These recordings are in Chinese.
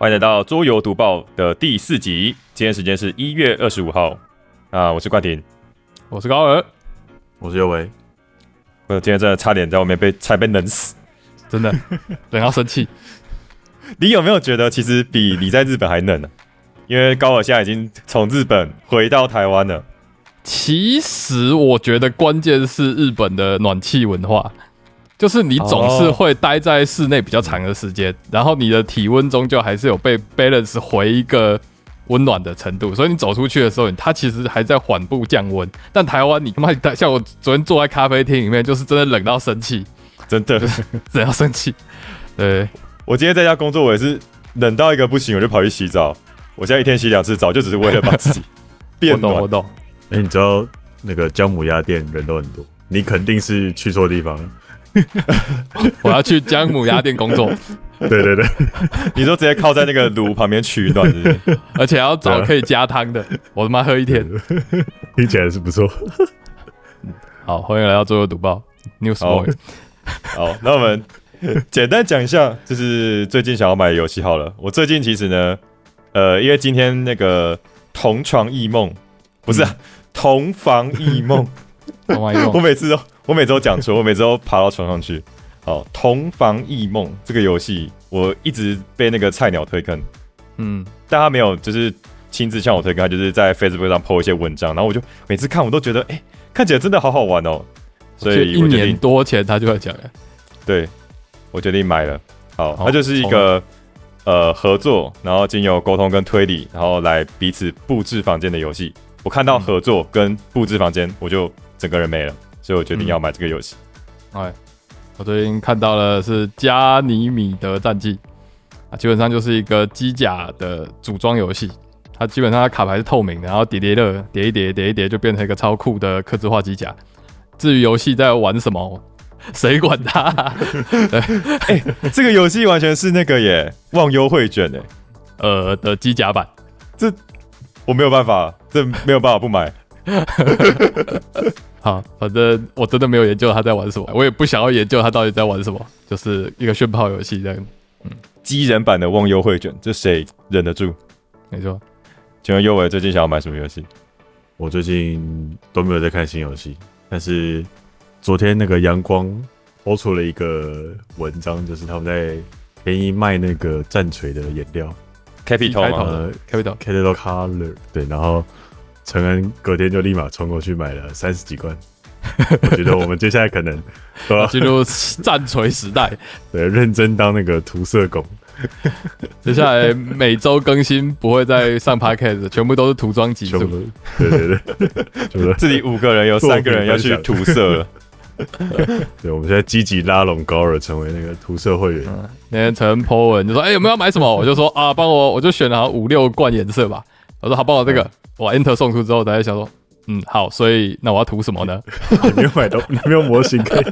欢迎来到桌游读报的第四集，今天时间是一月二十五号。啊，我是冠廷，我是高尔，我是尤维。我今天真的差点在外面被差被冷死，真的 冷到生气。你有没有觉得其实比你在日本还冷呢？因为高尔现在已经从日本回到台湾了。其实我觉得关键是日本的暖气文化，就是你总是会待在室内比较长的时间，然后你的体温终究还是有被 balance 回一个温暖的程度，所以你走出去的时候，它其实还在缓步降温。但台湾你他妈像我昨天坐在咖啡厅里面，就是真的冷到生气，真的冷到生气。对我今天在家工作，我也是冷到一个不行，我就跑去洗澡。我现在一天洗两次澡，就只是为了把自己变暖。我懂。哎，你知道那个姜母鸭店人都很多，你肯定是去错地方了。我要去姜母鸭店工作。对对对，你说直接靠在那个炉旁边取暖，而且要找可以加汤的，我他妈喝一天，听起来是不错。好，欢迎来到最后读报 News Boy。好，那我们简单讲一下，就是最近想要买的游戏好了。我最近其实呢，呃，因为今天那个同床异梦。不是同房异梦同房异梦，我每次都我每周讲错，我每周爬到床上去。好，同房异梦这个游戏，我一直被那个菜鸟推坑，嗯，但他没有就是亲自向我推坑，就是在 Facebook 上 po 一些文章，然后我就每次看我都觉得，哎，看起来真的好好玩哦，所以一年多前他就会讲了，对我决定买了。好，它就是一个呃合作，然后经由沟通跟推理，然后来彼此布置房间的游戏。我看到合作跟布置房间，我就整个人没了，所以我决定要买这个游戏。哎，我最近看到了是加尼米德战记啊，基本上就是一个机甲的组装游戏。它基本上它卡牌是透明的，然后叠叠乐叠一叠叠一叠就变成一个超酷的刻字化机甲。至于游戏在玩什么，谁管它？哎，这个游戏完全是那个耶，忘忧会卷哎，呃的机甲版，这。我没有办法，这没有办法不买。好，反正我真的没有研究他在玩什么，我也不想要研究他到底在玩什么，就是一个炫炮游戏这样。嗯，机人版的忘忧会卷，这谁忍得住？没错。请问优伟最近想要买什么游戏？我最近都没有在看新游戏，但是昨天那个阳光播出了一个文章，就是他们在便宜卖那个战锤的颜料。Capital Capital Color 对，然后陈恩隔天就立马冲过去买了三十几罐。我觉得我们接下来可能都要进入战锤时代，对，认真当那个涂色工。接下来每周更新不会再上 Podcast，全部都是涂装集数。对对对，就是这里五个人有三个人要去涂色了。对，我们现在积极拉拢高尔成为那个涂色会员。那天陈 po 文就说：“哎，有没有要买什么？”我就说：“啊，帮我，我就选了五六罐颜色吧。”我说：“好，帮我这个。”我 enter 送出之后，大家想说：“嗯，好。”所以那我要涂什么呢？你没有买到，你没有模型可以涂。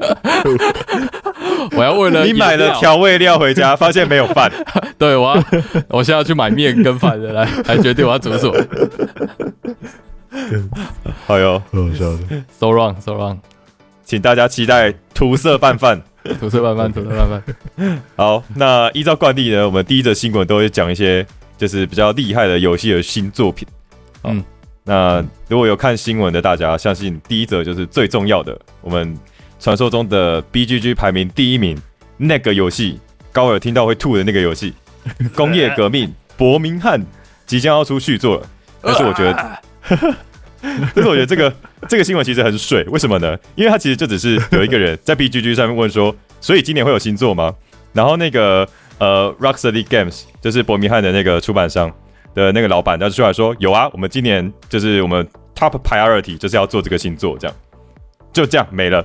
我要为了你买了调味料回家，发现没有饭。对，我要我现在要去买面跟饭的，来来决定我要煮什么。好哟，好笑的，so wrong，so wrong。请大家期待涂色拌饭，涂色拌饭，涂色拌饭。好，那依照惯例呢，我们第一则新闻都会讲一些就是比较厉害的游戏的新作品。嗯，那如果有看新闻的大家，相信第一则就是最重要的，我们传说中的 BGG 排名第一名那个游戏，高尔听到会吐的那个游戏《工业革命：伯明翰》即将要出续作了。但是我觉得。但是我觉得这个这个新闻其实很水，为什么呢？因为他其实就只是有一个人在 B G G 上面问说，所以今年会有新作吗？然后那个呃 Rocksteady Games 就是伯明翰的那个出版商的那个老板，他就出来说有啊，我们今年就是我们 Top Priority 就是要做这个新作，这样就这样没了。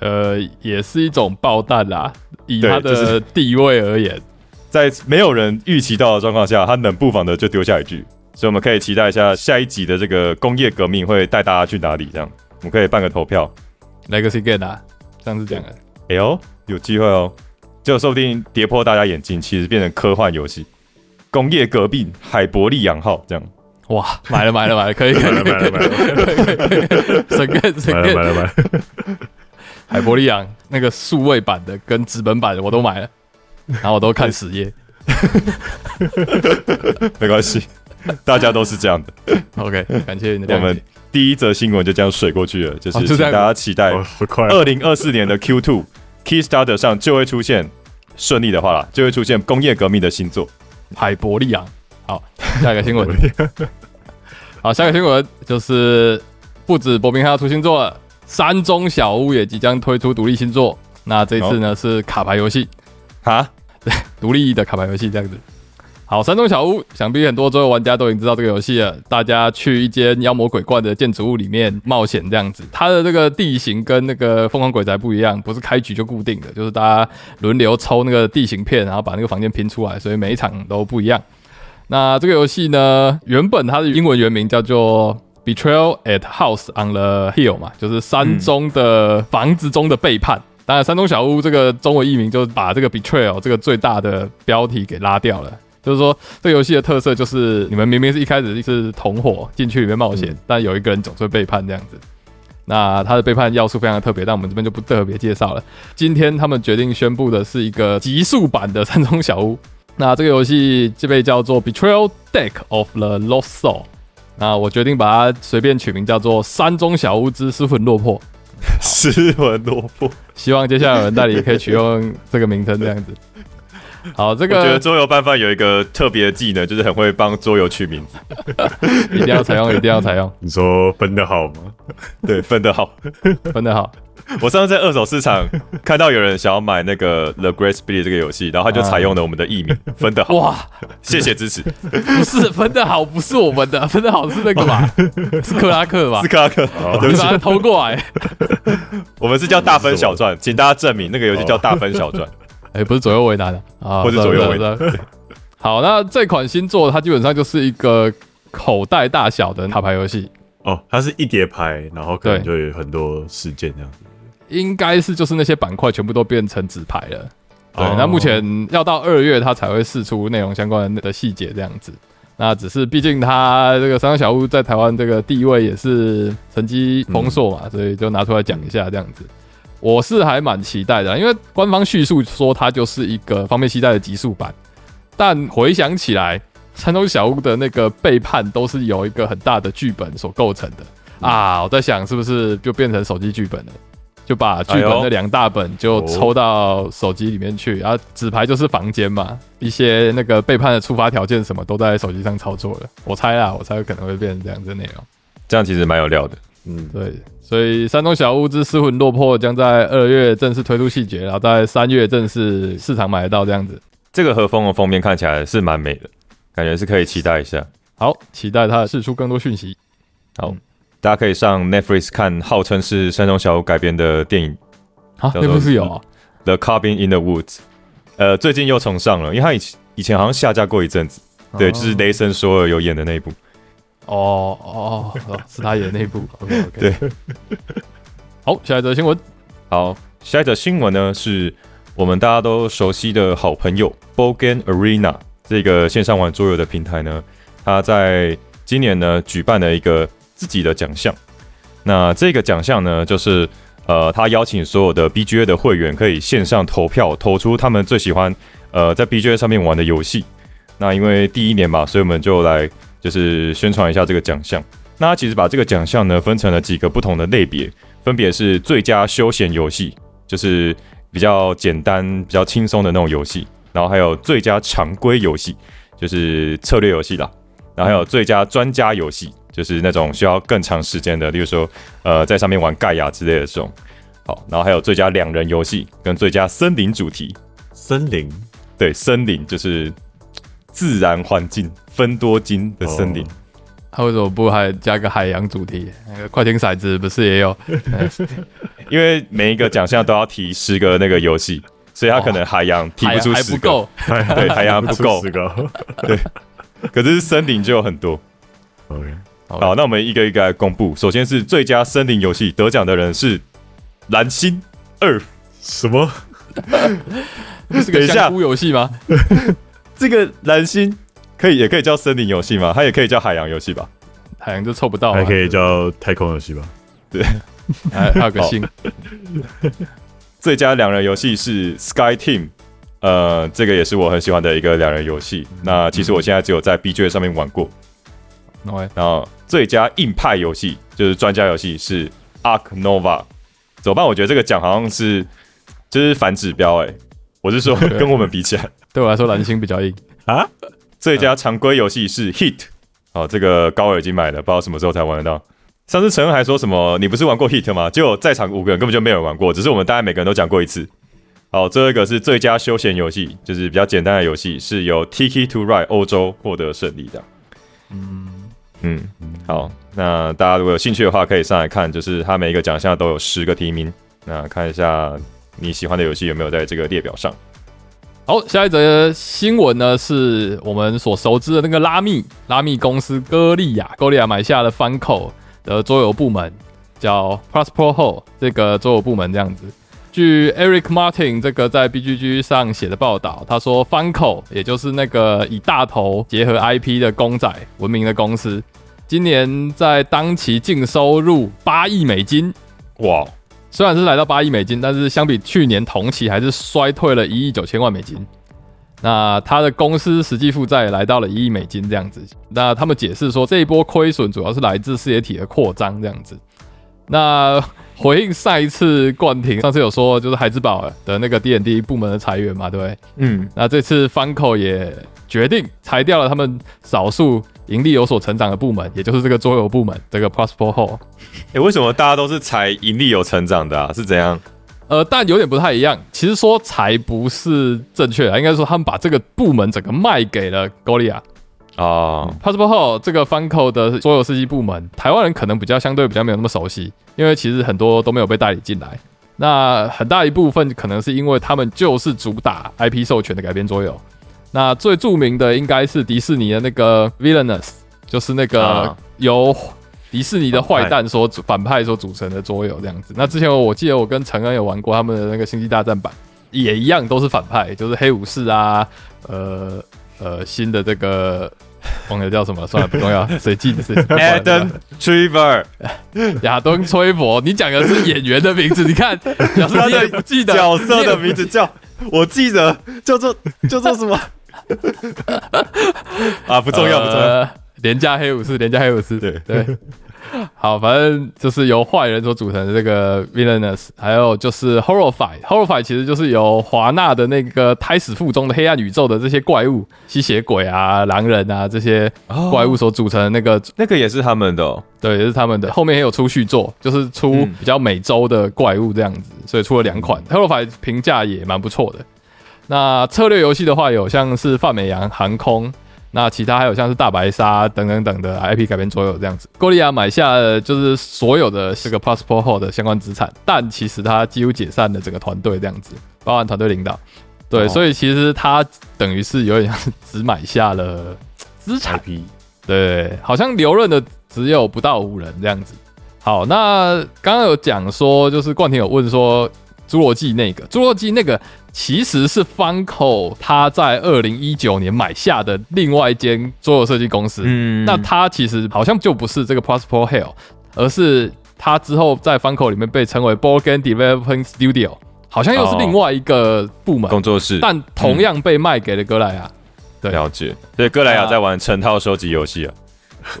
呃，也是一种爆弹啦，以他的 地位而言，在没有人预期到的状况下，他冷不防的就丢下一句。所以我们可以期待一下下一集的这个工业革命会带大家去哪里？这样我们可以办个投票，Legacy Game 啊，这样子讲的。哎呦，有机会哦，就说不定跌破大家眼镜，其实变成科幻游戏，工业革命海伯利亚号这样。哇，买了买了买了，可以可以可以可以可以，神个神根买了买了。海伯利亚那个数位版的跟纸本版的我都买了，然后我都看实页。没关系，大家都是这样的。OK，感谢你的我们。第一则新闻就这样水过去了，就是请大家期待！二零二四年的 Q Two Kickstarter 上就会出现，顺利的话啦，就会出现工业革命的新作。海伯利昂。好，下一个新闻。好，下一个新闻就是不止伯明翰要出新作了，山中小屋也即将推出独立新作。那这次呢、是卡牌游戏，哈，独立的卡牌游戏这样子。好，山中小屋，想必很多桌游玩家都已经知道这个游戏了。大家去一间妖魔鬼怪的建筑物里面冒险这样子，它的这个地形跟那个疯狂鬼宅不一样，不是开局就固定的，就是大家轮流抽那个地形片，然后把那个房间拼出来，所以每一场都不一样。那这个游戏呢，原本它的英文原名叫做 Betrayal at House on the Hill 嘛，就是山中的房子中的背叛。当然，山中小屋这个中文译名就把这个 Betrayal 这个最大的标题给拉掉了。就是说，这个游戏的特色就是你们明明是一开始是同伙进去里面冒险，嗯但有一个人总是会背叛这样子。那他的背叛要素非常的特别，但我们这边就不特别介绍了。今天他们决定宣布的是一个极速版的山中小屋。那这个游戏就被叫做 Betrayal Deck of the Lost Soul。那我决定把它随便取名叫做《山中小屋之失魂落魄》。失魂落魄。希望接下来有人代理也可以取用这个名称这样子。好，这我觉得个桌游拌饭有一个特别的技能，就是很会帮桌游取名字，一定要采用，一定要采用，你说分的好吗？对，分得好。分得好。我上次在二手市场看到有人想要买那个 The Great Spirit 这个游戏，然后他就采用了我们的艺名，分得好，哇，谢谢支持。不是分得好，不是我们的，分得好是那个吧？是克拉克吧是？克拉克，你把，它偷过来。我们是叫大分小赚，请大家证明那个游戏叫大分小传。哎、不是左右为难的啊，不是左右为难。好，那这款新作它基本上就是一个口袋大小的卡牌游戏，哦，它是一叠牌，然后可能就有很多事件这样子。应该是就是那些板块全部都变成纸牌了。对，哦那目前要到二月它才会释出内容相关的细节这样子。那只是毕竟它这个三个小屋在台湾这个地位也是成绩丰硕嘛，所以就拿出来讲一下这样子。我是还蛮期待的，因为官方叙述说它就是一个方便携带的极速版，但回想起来，山中小屋的那个背叛都是由一个很大的剧本所构成的啊。我在想是不是就变成手机剧本了？就把剧本哎呦那两大本就抽到手机里面去，然后纸牌就是房间嘛，一些那个背叛的触发条件什么都在手机上操作了。我猜啊，我猜可能会变成这样子的内容。这样其实蛮有料的。嗯，对，所以山中小屋之失魂落魄将在二月正式推出细节，然后在三月正式市场买得到这样子。这个和风的封面看起来是蛮美的，感觉是可以期待一下。好，期待它释出更多讯息。好，大家可以上 Netflix 看号称是山中小屋改编的电影啊，叫做那不是有啊，《The Cabin in the Woods》，呃，最近又重上了，因为它以前以前好像下架过一阵子，对，就是雷神索尔有演的那一部。哦哦哦，是他演的那部。OK OK。对，好，下一则新闻。好，下一则新闻呢是我们大家都熟悉的好朋友 Bogan Arena 这个线上玩桌游的平台呢，它在今年呢举办了一个自己的奖项。那这个奖项呢，就是呃，他邀请所有的 BGA 的会员可以线上投票，投出他们最喜欢呃在 BGA 上面玩的游戏。那因为第一年嘛，所以我们就来就是宣传一下这个奖项。那他其实把这个奖项呢分成了几个不同的类别，分别是最佳休闲游戏，就是比较简单、比较轻松的那种游戏，然后还有最佳常规游戏，就是策略游戏啦，然后还有最佳专家游戏，就是那种需要更长时间的，例如说呃在上面玩盖亚之类的这种。好，然后还有最佳两人游戏跟最佳森林主题，森林对，森林就是自然环境分多金的森林。哦他为什么不还加个海洋主题？那个快艇骰子不是也有？因为每一个奖项都要提十个那个游戏，所以他可能海洋提不出十个，还还不够。对，海洋不够 十，个。可是森林就有很多。OK，好，那我们一个一个来公布。首先是最佳森林游戏得奖的人是蓝星二，什么？不是等一下个香菇游戏吗？这个蓝星可以也可以叫森林游戏吗？它也可以叫海洋游戏吧？海洋就凑不到嘛，还可以叫太空游戏吧？还还有个星，最佳两人游戏是 Sky Team，呃，这个也是我很喜欢的一个两人游戏。那其实我现在只有在 B J 上面玩过。然后最佳硬派游戏就是专家游戏是 Ark Nova。怎么办？我觉得这个奖好像是就是反指标哎。我是说跟我们比起来，对我来说蓝星比较硬啊。最佳常规游戏是 Hit。哦，这个高尔已经买了，不知道什么时候才玩得到。上次陈恩还说什么？你不是玩过 Hit 吗？就在场五个人根本就没有人玩过，只是我们大家每个人都讲过一次。好，最后一个是最佳休闲游戏，就是比较简单的游戏，是由 Tiki to Ride 欧洲获得胜利的。嗯嗯，好，那大家如果有兴趣的话，可以上来看，就是它每一个奖项都有十个提名，那看一下你喜欢的游戏有没有在这个列表上。好，下一则新闻呢，是我们所熟知的那个拉密拉密公司歌利亚，歌利亚买下了 Funko 的桌游部门，叫 Prosper Hall 这个桌游部门这样子。据 Eric Martin 这个在 BGG 上写的报道，他说 Funko 也就是那个以大头结合 IP 的公仔闻名的公司，今年在当期净收入八亿美金，哇！虽然是来到八亿美金，但是相比去年同期还是衰退了一亿九千万美金。那他的公司实际负债来到了一亿美金这样子。那他们解释说，这一波亏损主要是来自事业体的扩张这样子。那回应上一次冠廷上次有说，就是海之宝的那个 D N D 部门的裁员嘛，对不对？嗯。那这次 Funko 也决定裁掉了他们少数。盈利有所成长的部门，也就是这个桌游部门，这个 Prosper Hall。哎，为什么大家都是裁盈利有成长的啊？是怎样？呃，但有点不太一样。其实说裁不是正确的，应该说他们把这个部门整个卖给了 Golia。啊 Hall 这个 Funko 的桌游设计部门，台湾人可能比较相对比较没有那么熟悉，因为其实很多都没有被代理进来。那很大一部分可能是因为他们就是主打 IP 授权的改编桌游。那最著名的应该是迪士尼的那个 Villainous，就是那个由迪士尼的坏蛋所组反派所组成的桌游这样子。那之前我记得我跟陈恩有玩过他们的那个星际大战版，也一样都是反派，就是黑武士啊，呃呃新的这个 忘了叫什么，算了不重要，谁记得是 Adam Trevor，亚当崔佛，你讲的是演员的名字，你看，表示他的不记得角色的名字叫，我记得叫做叫做什么？啊，不重要，不重要。廉价黑武士，廉价黑武士，对对。好，反正就是由坏人所组成的这个 Villainous，还有就是 Horrify，Horrify 其实就是由华纳的那个胎死腹中的黑暗宇宙的这些怪物，吸血鬼啊、狼人啊这些怪物所组成的那个，那个也是他们的，对，也是他们的。后面也有出续作，就是出比较美洲的怪物这样子，所以出了两款 Horrify，评价也蛮不错的。那策略游戏的话，有像是泛美洋航空，那其他还有像是大白鲨等等等的 IP 改编所有这样子。郭利亚买下了就是所有的这个 Passport 后的相关资产，但其实他几乎解散了整个团队这样子，包含团队领导。对，所以其实他等于是有点像只买下了资产。对，好像留任的只有不到五人这样子。好，那刚刚有讲说，就是冠廷有问说。侏罗纪那个，侏罗纪那个其实是 Funko 他在二零一九年买下的另外一间桌游设计公司。嗯，那他其实好像就不是这个 Prosper Hill，而是他之后在 Funko 里面被称为 Board Game Development Studio，好像又是另外一个部门工作室，但同样被卖给了哥莱雅。对，了解。所以哥莱雅在玩成套收集游戏啊。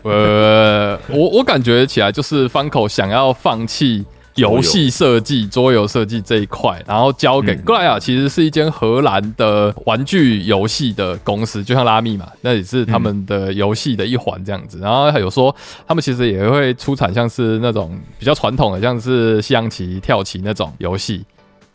呃，我我感觉起来就是 Funko 想要放弃。游戏设计、桌游设计这一块，然后交给格莱亚，其实是一间荷兰的玩具游戏的公司，就像拉密嘛，那也是他们的游戏的一环这样子。然后有说，他们其实也会出产像是那种比较传统的，像是西洋棋、跳棋那种游戏。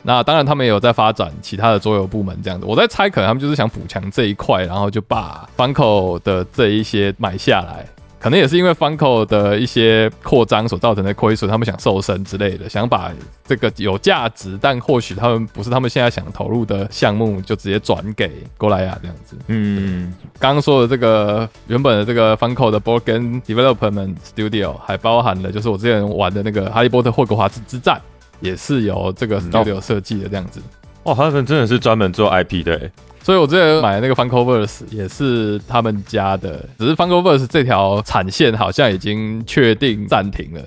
那当然，他们也有在发展其他的桌游部门这样子。我在猜，可能他们就是想补强这一块，然后就把 Funko 的这一些买下来。可能也是因为 Funko 的一些扩张所造成的亏损，他们想瘦身之类的，想把这个有价值但或许他们不是他们现在想投入的项目，就直接转给哥莱雅这样子。嗯，刚刚说的这个原本的这个 Funko 的 Game Development Studio 还包含了就是我之前玩的那个《哈利波特霍格华兹之战》，也是由这个 Studio 设计的这样子。哦，他们真的是专门做 IP 的。所以我之前买的那个 Funkoverse 也是他们家的，只是 Funkoverse 这条产线好像已经确定暂停了。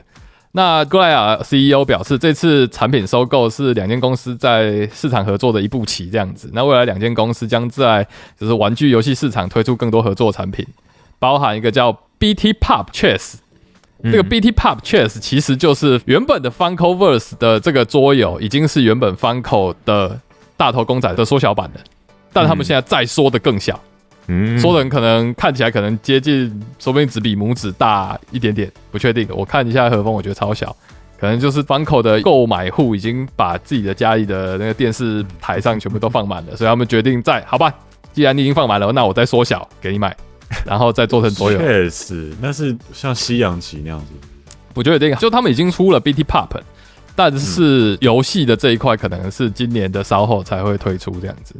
那格莱亚 CEO 表示，这次产品收购是两间公司在市场合作的一步棋，这样子。那未来两间公司将在就是玩具游戏市场推出更多合作产品，包含一个叫 BT Pop Chess。这个 BT Pop Chess 其实就是原本的 Funko Verse 的这个桌游，已经是原本 Funko 的大头公仔的缩小版的，但他们现在再缩的更小。嗯，缩的可能看起来可能接近，说不定只比拇指大一点点，不确定。我看一下和风，我觉得超小，可能就是方口的购买户已经把自己的家里的那个电视台上全部都放满了，所以他们决定在好吧，既然你已经放满了，那我再缩小给你买，然后再做成桌游。确实，那是像西洋棋那样子，不确定。就他们已经出了 BT Pop，但是游戏的这一块可能是今年的稍后才会推出这样子。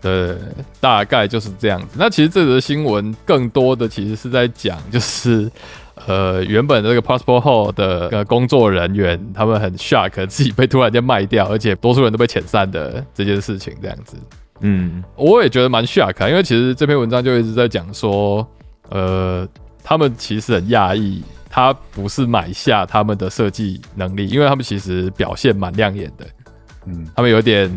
对，大概就是这样子。那其实这则新闻更多的其实是在讲，就是呃，原本这个 Passport Hall 的工作人员，他们很 shock 自己被突然间卖掉，而且多数人都被遣散的这件事情，这样子。嗯，我也觉得蛮 shock，因为其实这篇文章就一直在讲说，呃，他们其实很讶异，他不是买下他们的设计能力，因为他们其实表现蛮亮眼的。嗯，他们有点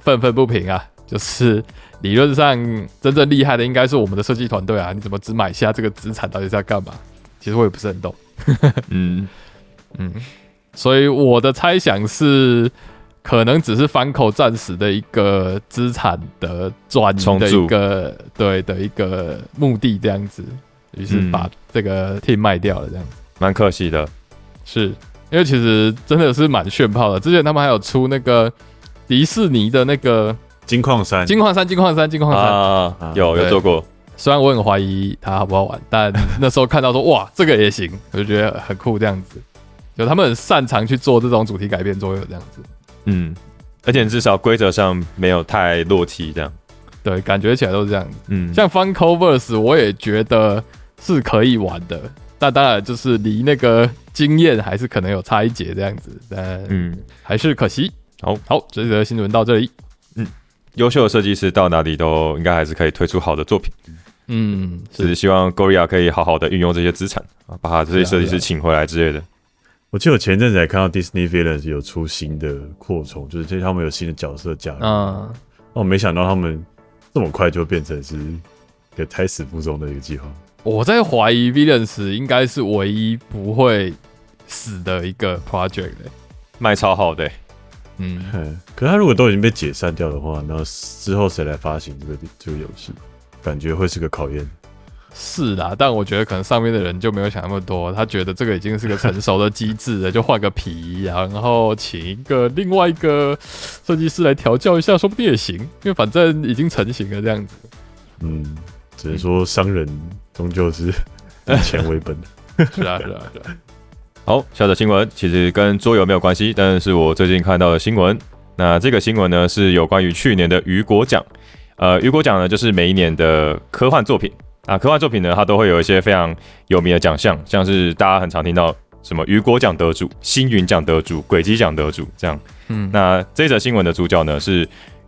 愤愤不平啊。就是理论上真正厉害的应该是我们的设计团队啊！你怎么只买下这个资产，到底在干嘛？其实我也不是很懂。嗯嗯，所以我的猜想是，可能只是反口暂时的一个资产的转的一个对的一个目的这样子，于是把这个 team 卖掉了，这样子蛮可惜的。是因为其实真的是蛮炫炮的，之前他们还有出那个迪士尼的那个。金矿山，金矿山，金矿山，金矿山啊，有有做过。虽然我很怀疑它好不好玩，但那时候看到说哇，这个也行，我就觉得很酷这样子。就他们很擅长去做这种主题改变桌游这样子。嗯，而且至少规则上没有太落题这样。对，感觉起来都是这样。嗯，像 Funko Verse 我也觉得是可以玩的，但当然就是离那个经验还是可能有差一截这样子。但嗯，还是可惜。好好，这则新闻到这里。优秀的设计师到哪里都应该还是可以推出好的作品。嗯，是希望 Goria 可以好好的运用这些资产啊，把这些设计师请回来之类的。我记得我前阵子还看到 Disney Villains 有出新的扩充，就是这他们有新的角色加入。嗯，我没想到他们这么快就变成是一个胎死腹中的一个计划。我在怀疑 Villains 应该是唯一不会死的一个 project，卖超好的。嗯，可他如果都已经被解散掉的话，那之后谁来发行这个这个游戏？感觉会是个考验。是啦，但我觉得可能上面的人就没有想那么多，他觉得这个已经是个成熟的机制了，就换个皮，然后请一个另外一个设计师来调教一下，说不定也行，因为反正已经成型了这样子。嗯，只能说商人终究是以 钱为本的。是啊，是啊，是啊。好，下则新闻其实跟桌游没有关系，但是我最近看到的新闻。那这个新闻呢，是有关于去年的雨果奖。呃，雨果奖呢，就是每一年的科幻作品啊，科幻作品呢，它都会有一些非常有名的奖项，像是大家很常听到什么雨果奖得主、星云奖得主、轨迹奖得主这样。嗯，那这则新闻的主角呢是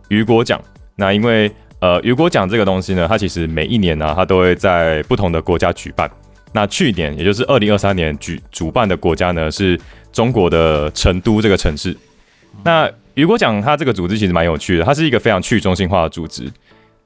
雨果奖。那因为呃，雨果奖这个东西呢，它其实每一年呢，它都会在不同的国家举办。那去年，也就是二零二三年举主办的国家呢，是中国的成都这个城市。那雨果奖它这个组织其实蛮有趣的，它是一个非常去中心化的组织。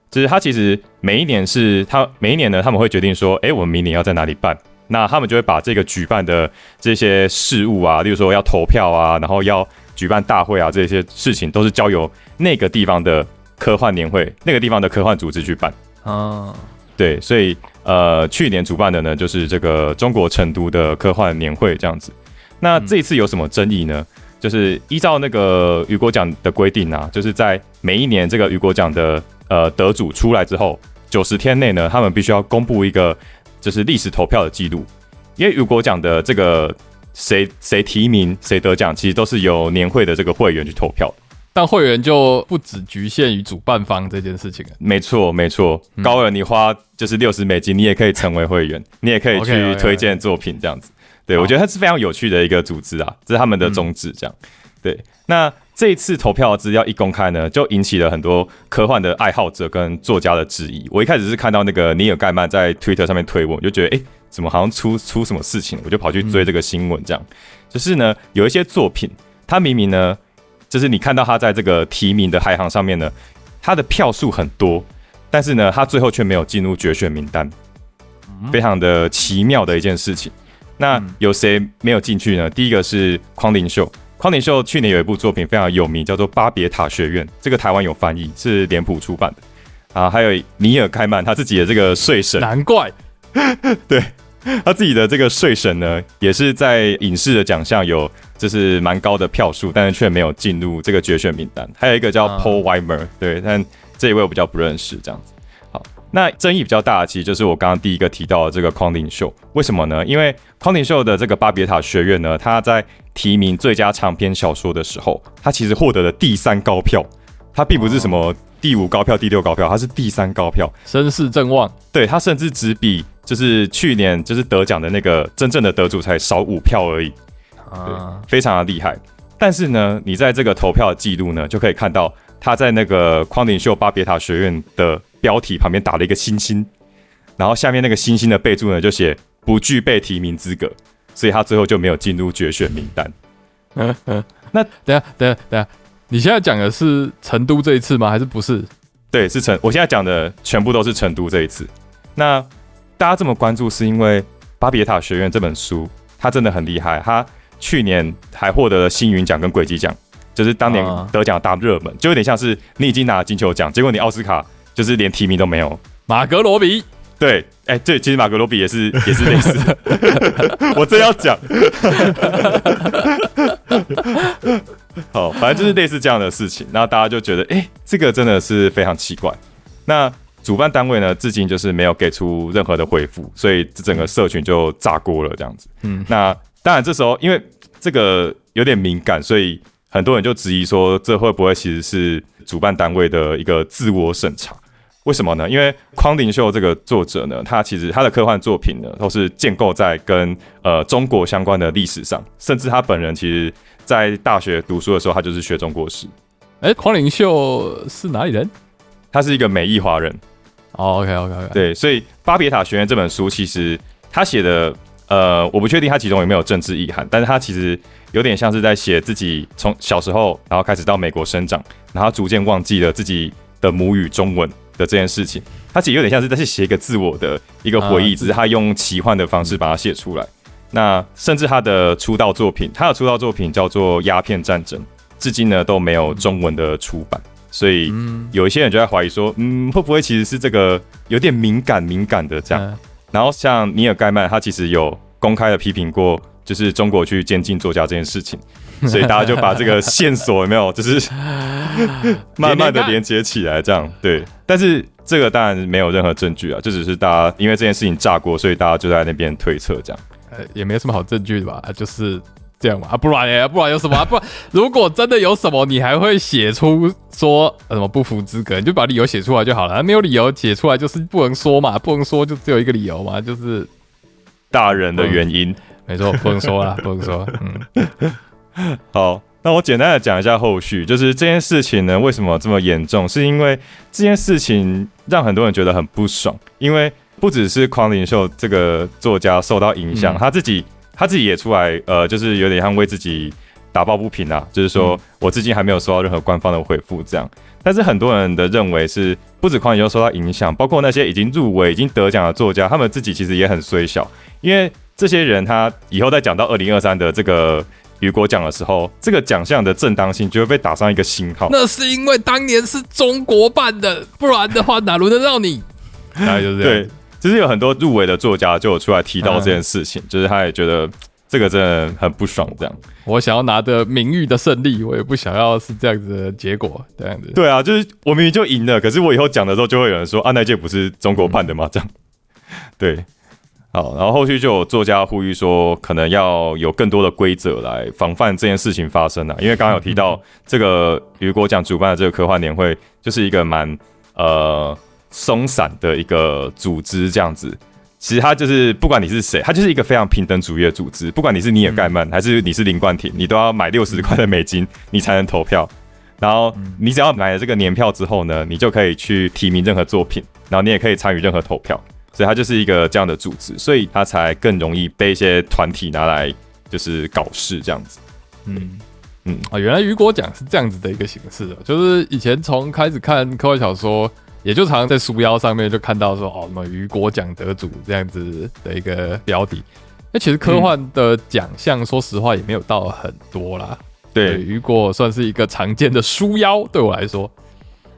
就是它其实每一年是它每一年呢，他们会决定说，哎，我们明年要在哪里办？那他们就会把这个举办的这些事务啊，例如说要投票啊，然后要举办大会啊，这些事情都是交由那个地方的科幻年会、那个地方的科幻组织去办。啊，对，所以。呃，去年主办的呢，就是这个中国成都的科幻年会这样子。那这一次有什么争议呢？就是依照那个雨果奖的规定啊，就是在每一年这个雨果奖的呃得主出来之后，九十天内呢，他们必须要公布一个就是历史投票的记录。因为雨果奖的这个谁谁提名谁得奖，其实都是由年会的这个会员去投票。但会员就不只局限于主办方这件事情没错没错，高尔你花就是六十美金，你也可以成为会员，你也可以去推荐作品这样子。对我觉得它是非常有趣的一个组织啊，这是他们的宗旨这样。对，那这一次投票资料一公开呢，就引起了很多科幻的爱好者跟作家的质疑。我一开始是看到那个尼尔盖曼在 Twitter 上面推文，就觉得哎，怎么好像出出什么事情，我就跑去追这个新闻。这样，就是呢，有一些作品，它明明呢，就是你看到他在这个提名的排行上面呢，他的票数很多，但是呢，他最后却没有进入决选名单，非常的奇妙的一件事情。那有谁没有进去呢？第一个是匡林秀。匡林秀去年有一部作品非常有名，叫做《巴别塔学院》，这个台湾有翻译，是脸谱出版的啊。还有尼尔盖曼他自己的这个睡神，难怪，对他自己的这个睡神呢，也是在影视的奖项有就是蛮高的票数，但是却没有进入这个决选名单。还有一个叫 Paul Weimer，对，但这一位我比较不认识，这样子。好，那争议比较大的其实就是我刚刚第一个提到的这个匡林秀，为什么呢？因为匡林秀的这个巴别塔学院呢，他在提名最佳长篇小说的时候，他其实获得了第三高票，他并不是什么第五高票、第六高票，他是第三高票，声势正旺。对他甚至只比就是去年就是得奖的那个真正的得主才少五票而已，啊，非常的厉害。但是呢，你在这个投票记录呢，就可以看到他在那个匡林秀巴别塔学院的标题旁边打了一个星星，然后下面那个星星的备注呢，就写不具备提名资格。所以他最后就没有进入决选名单。嗯嗯，那等下等下等下，你现在讲的是成都这一次吗？还是不是？对，是成。我现在讲的全部都是成都这一次。那大家这么关注，是因为《巴别塔学院》这本书，它真的很厉害。它去年还获得了星云奖跟轨迹奖，就是当年得奖大热门，就有点像是你已经拿了金球奖，结果你奥斯卡就是连提名都没有。马格罗比。对，哎，对，其实马格罗比也是 也是类似的，我真要讲，好，反正就是类似这样的事情，然后大家就觉得，哎，这个真的是非常奇怪。那主办单位呢，至今就是没有给出任何的回复，所以这整个社群就炸锅了，这样子。嗯，那当然这时候因为这个有点敏感，所以很多人就质疑说，这会不会其实是主办单位的一个自我审查？为什么呢？因为匡林秀这个作者呢，他其实他的科幻作品呢，都是建构在跟呃中国相关的历史上，甚至他本人其实，在大学读书的时候，他就是学中国史。哎，匡林秀是哪里人？他是一个美裔华人。哦，OK，OK，对，所以《巴别塔学院》这本书其实他写的，呃，我不确定他其中有没有政治意涵，但是他其实有点像是在写自己从小时候，然后开始到美国生长，然后逐渐忘记了自己的母语中文。的这件事情，他其实有点像是在写一个自我的一个回忆，只是他用奇幻的方式把它写出来。那甚至他的出道作品，他的出道作品叫做《鸦片战争》，至今呢都没有中文的出版。所以有一些人就在怀疑说，嗯，会不会其实是这个有点敏感敏感的这样？然后像尼尔盖曼，他其实有公开的批评过，就是中国去监禁作家这件事情。所以大家就把这个线索有没有，就是 慢慢的连接起来，这样对。但是这个当然没有任何证据啊，这只是大家因为这件事情炸锅，所以大家就在那边推测这样。呃，也没什么好证据的吧？就是这样嘛。啊，不然耶，不然有什么？不然如果真的有什么，你还会写出说什么不服资格？你就把理由写出来就好了。没有理由写出来就是不能说嘛，不能说就只有一个理由嘛，就是大人的原因。没错，不能说啦，不能说。嗯。好，那我简单的讲一下后续，就是这件事情呢，为什么这么严重？是因为这件事情让很多人觉得很不爽，因为不只是匡林秀这个作家受到影响，他自己他自己也出来，呃，就是有点像为自己打抱不平啊，就是说我至今还没有收到任何官方的回复这样。但是很多人的认为是，不止匡林秀受到影响，包括那些已经入围、已经得奖的作家，他们自己其实也很衰小，因为这些人他以后再讲到二零二三的这个。雨果奖的时候，这个奖项的正当性就会被打上一个星号。那是因为当年是中国办的，不然的话哪轮得到你？大概就是这样。对，其实有很多入围的作家就有出来提到这件事情，就是他也觉得这个真的很不爽。这样，我想要拿的名誉的胜利，我也不想要是这样子的结果。这样子。对啊，就是我明明就赢了，可是我以后讲的时候就会有人说啊，那届不是中国办的吗？这样。对。好，然后后续就有作家呼吁说，可能要有更多的规则来防范这件事情发生啊。因为刚刚有提到这个雨果奖主办的这个科幻年会，就是一个蛮呃松散的一个组织这样子。其实它就是不管你是谁，它就是一个非常平等主义的组织。不管你是尼尔盖曼还是你是林冠廷，你都要买六十块的美金，你才能投票。然后你只要买了这个年票之后呢，你就可以去提名任何作品，然后你也可以参与任何投票。所以它就是一个这样的组织，所以它才更容易被一些团体拿来就是搞事这样子。嗯嗯啊，原来雨果奖是这样子的一个形式的，就是以前从开始看科幻小说，也就常常在书腰上面就看到说哦什么雨果奖得主这样子的一个标题。那其实科幻的奖项，说实话也没有到很多啦。对，雨果算是一个常见的书腰，对我来说。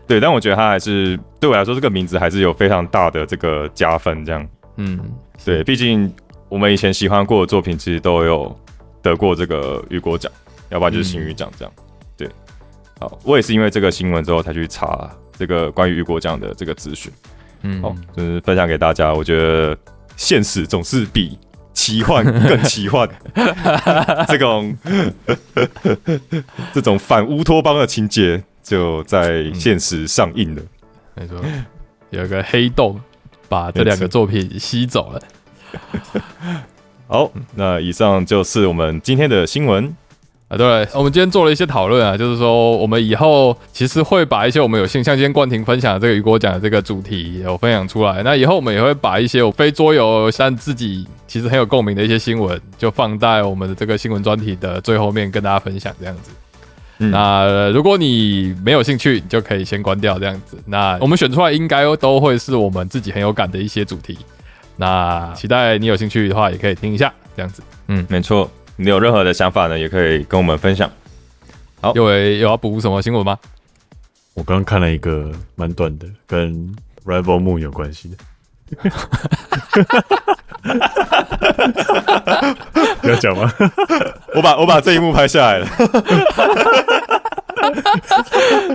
对，但我觉得他还是对我来说，这个名字还是有非常大的这个加分。这样，嗯，对，毕竟我们以前喜欢过的作品，其实都有得过这个雨果奖，要不然就是星宇奖这样。对，好，我也是因为这个新闻之后才去查这个关于雨果奖的这个资讯。嗯，好，就是分享给大家。我觉得现实总是比奇幻更奇幻，这种 这种反乌托邦的情节。就在现实上映了，没错，有一个黑洞把这两个作品吸走了。好，那以上就是我们今天的新闻啊。对，我们今天做了一些讨论啊，就是说我们以后其实会把一些我们有幸像今天冠廷分享的这个雨果奖的这个主题有分享出来。那以后我们也会把一些我非桌游像自己其实很有共鸣的一些新闻，就放在我们的这个新闻专题的最后面跟大家分享，这样子。那如果你没有兴趣，你就可以先关掉这样子。那我们选出来应该都会是我们自己很有感的一些主题。那期待你有兴趣的话，也可以听一下这样子。嗯，没错。你有任何的想法呢，也可以跟我们分享。好，有有要补什么新闻吗？我刚刚看了一个蛮短的，跟 Rival Moon 有关系的。不要讲吗？我把我把这一幕拍下来了。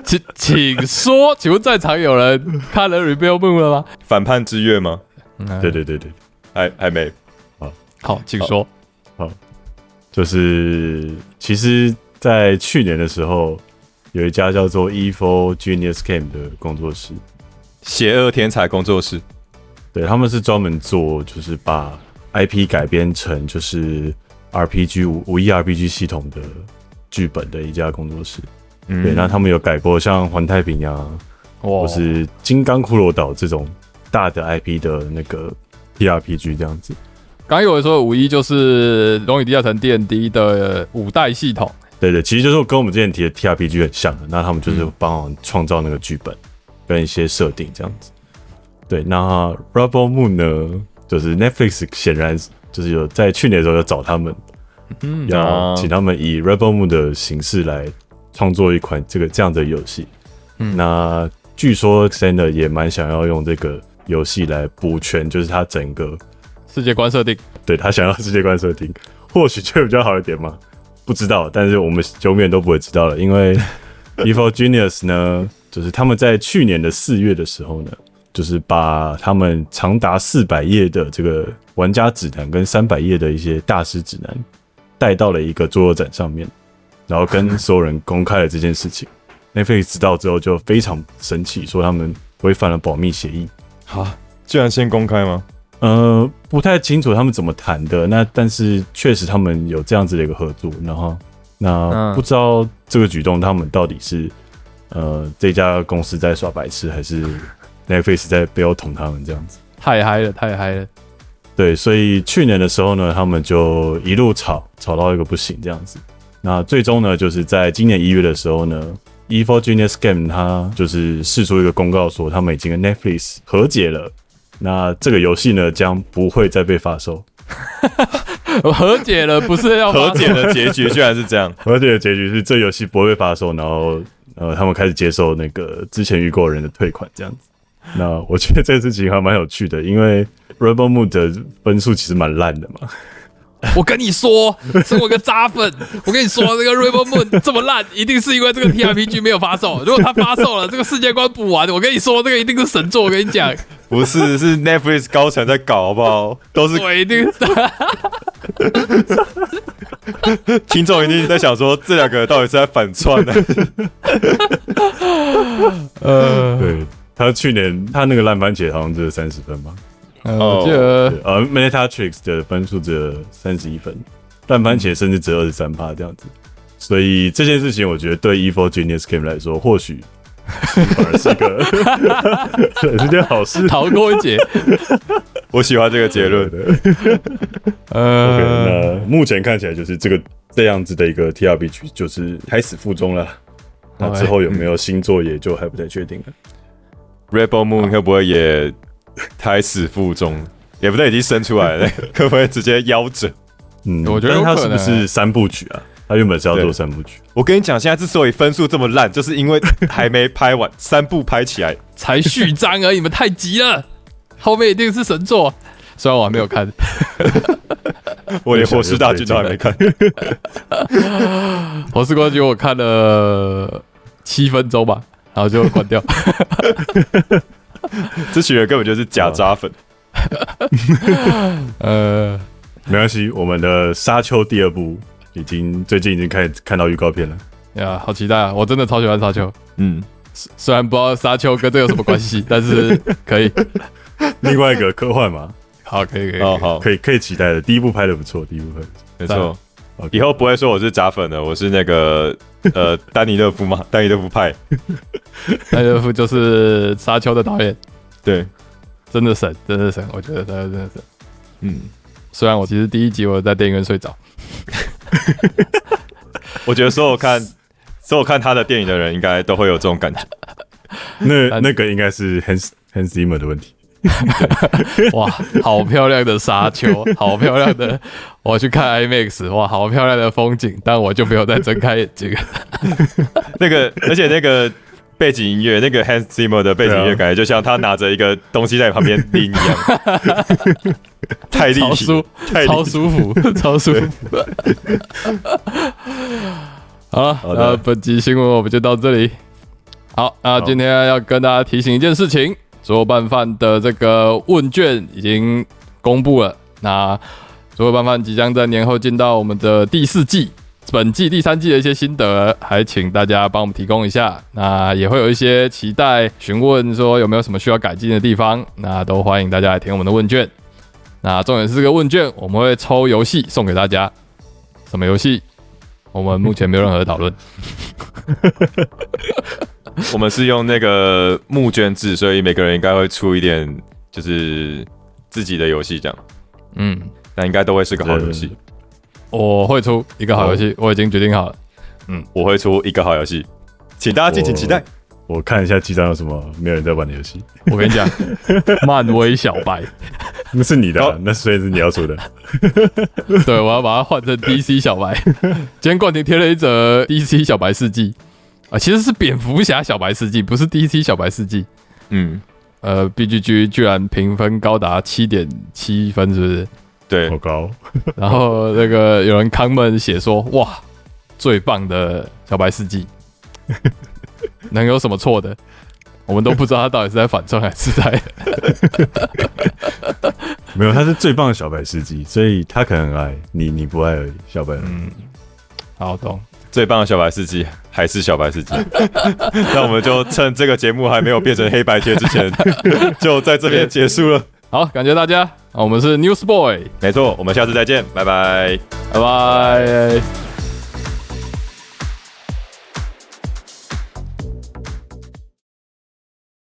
请请说，请问在场有人看了《Rebel Moon》了吗？反叛之月吗？对对对对，还还没。好，好，请说。好，就是其实，在去年的时候，有一家叫做 Evil Genius Game 的工作室，邪恶天才工作室。对，他们是专门做，就是把 IP 改编成就是 RPG 五五 E RPG 系统的剧本的一家工作室。对，那他们有改过像《环太平洋》或是《金刚骷髅岛》这种大的 IP 的那个 TRPG 这样子。刚有人说五一就是《龙与地下城》D&D 的五代系统。对对，其实就是跟我们之前提的 TRPG 很像的。那他们就是帮忙创造那个剧本跟一些设定这样子。对，那 Rebel Moon 呢？就是 Netflix 显然就是有在去年的时候要找他们，要请他们以 Rebel Moon 的形式来创作一款这个这样的游戏。那据说 Sander 也蛮想要用这个游戏来补全，就是他整个世界观设定。对他想要世界观设定，或许就比较好一点嘛？不知道，但是我们永远都不会知道了，因为 Evil Genius 呢，就是他们在去年的四月的时候呢。就是把他们长达四百页的这个玩家指南跟三百页的一些大师指南带到了一个桌游展上面，然后跟所有人公开了这件事情。Netflix 知道之后就非常生气，说他们违反了保密协议。好，居然先公开吗？呃，不太清楚他们怎么谈的。那但是确实他们有这样子的一个合作。然后那不知道这个举动他们到底是呃这家公司在耍白痴还是？Netflix 在背后捅他们这样子，太嗨了，太嗨了。对，所以去年的时候呢，他们就一路吵，吵到一个不行这样子。那最终呢，就是在今年一月的时候呢，Evil Genius Game 它就是释出一个公告说，他们已经跟 Netflix 和解了。那这个游戏呢，将不会再被发售。和解了，不是要和解的结局，居然是这样。和解的结局是这游戏不会被发售，然后呃，他们开始接受那个之前预购人的退款这样子。那我觉得这个事情还蛮有趣的，因为 Rebel Moon 的分数其实蛮烂的嘛。我跟你说，是我个渣粉。我跟你说，这个 River Moon 这么烂，一定是因为这个 TRPG 没有发售。如果它发售了，这个世界观补完，我跟你说，这个一定是神作。我跟你讲，不是，是 Netflix 高层在搞，好不好？都是我一定。听众一定在想说，这两个到底是在反串呢？呃，对。他去年他那个烂番茄好像只有三十分吧？我记得呃，Metatrix 的分数只有三十一分，烂番茄甚至只有二十三趴这样子。所以这件事情，我觉得对 Evil Genius Game 来说，或许反而是一个 是件好事。逃过一劫。我喜欢这个结论。呃，那目前看起来就是这个这样子的一个 T R B 局，就是胎死腹中了。那之后有没有新作，也就还不太确定了。Rebel Moon 会不会也胎死腹中？也不对，已经生出来了，可不可以直接夭折？嗯，我觉得他是不是三部曲啊？他原本是要做三部曲。我跟你讲，现在之所以分数这么烂，就是因为还没拍完，三部拍起来才序章而已，你们太急了。后面一定是神作，虽然我还没有看，我连《火势大军》都还没看，《火势冠军》我看了七分钟吧，然后就关掉。这群人根本就是假渣粉。呃，没关系，我们的《沙丘》第二部已经最近已经开看到预告片了。呀，好期待啊！我真的超喜欢《沙丘》。嗯，虽然不知道《沙丘》跟这有什么关系，但是可以。另外一个科幻嘛，好，可以，可以，好好，可以，可以期待的。第一部拍的不错，第一部拍没错。以后不会说我是假粉的，我是那个呃丹尼勒夫嘛，丹尼勒 夫派。丹尼勒夫就是《沙丘》的导演，对。真的神，真的神，我觉得他真的神。嗯，虽然我其实第一集我在电影院睡着，我觉得所有看所有看他的电影的人应该都会有这种感觉。那那个应该是 Hans Hans Zimmer 的问题。哇，好漂亮的沙丘，好漂亮的！我去看 IMAX，哇，好漂亮的风景，但我就没有再睁开眼睛。那个，而且那个。背景音乐，那个 Hans Zimmer 的背景音乐，感觉就像他拿着一个东西在旁边拎一样，太立体，超舒服，超舒服。好了，那本集新闻我们就到这里。好，那今天要跟大家提醒一件事情：所有拌饭的这个问卷已经公布了。那所有拌饭即将在年后进到我们的第四季。本季第三季的一些心得，还请大家帮我们提供一下。那也会有一些期待询问，说有没有什么需要改进的地方，那都欢迎大家来填我们的问卷。那重点是这个问卷，我们会抽游戏送给大家。什么游戏？我们目前没有任何的讨论。我们是用那个募捐制，所以每个人应该会出一点，就是自己的游戏这样。嗯，那应该都会是个好游戏。我会出一个好游戏，我已经决定好了。嗯，我会出一个好游戏，请大家敬请期待。我看一下机上有什么没有人在玩的游戏。我跟你讲，漫威小白，那是你的，那所以是你要出的。对，我要把它换成 DC 小白。今天冠廷贴了一则 DC 小白事迹啊，其实是蝙蝠侠小白世纪，不是 DC 小白世纪。嗯，呃，BGG 居然评分高达七点七分，是不是？对，好高。然后那个有人 comment 写说：“哇，最棒的小白世纪，能有什么错的？我们都不知道他到底是在反串还是在 没有，他是最棒的小白世纪，所以他可能爱你，你不爱而已。小白，嗯，好懂。最棒的小白司机还是小白司机，那我们就趁这个节目还没有变成黑白贴之前，就在这边结束了。”好，感谢大家。我们是 Newsboy，没错，我们下次再见，拜拜，拜拜。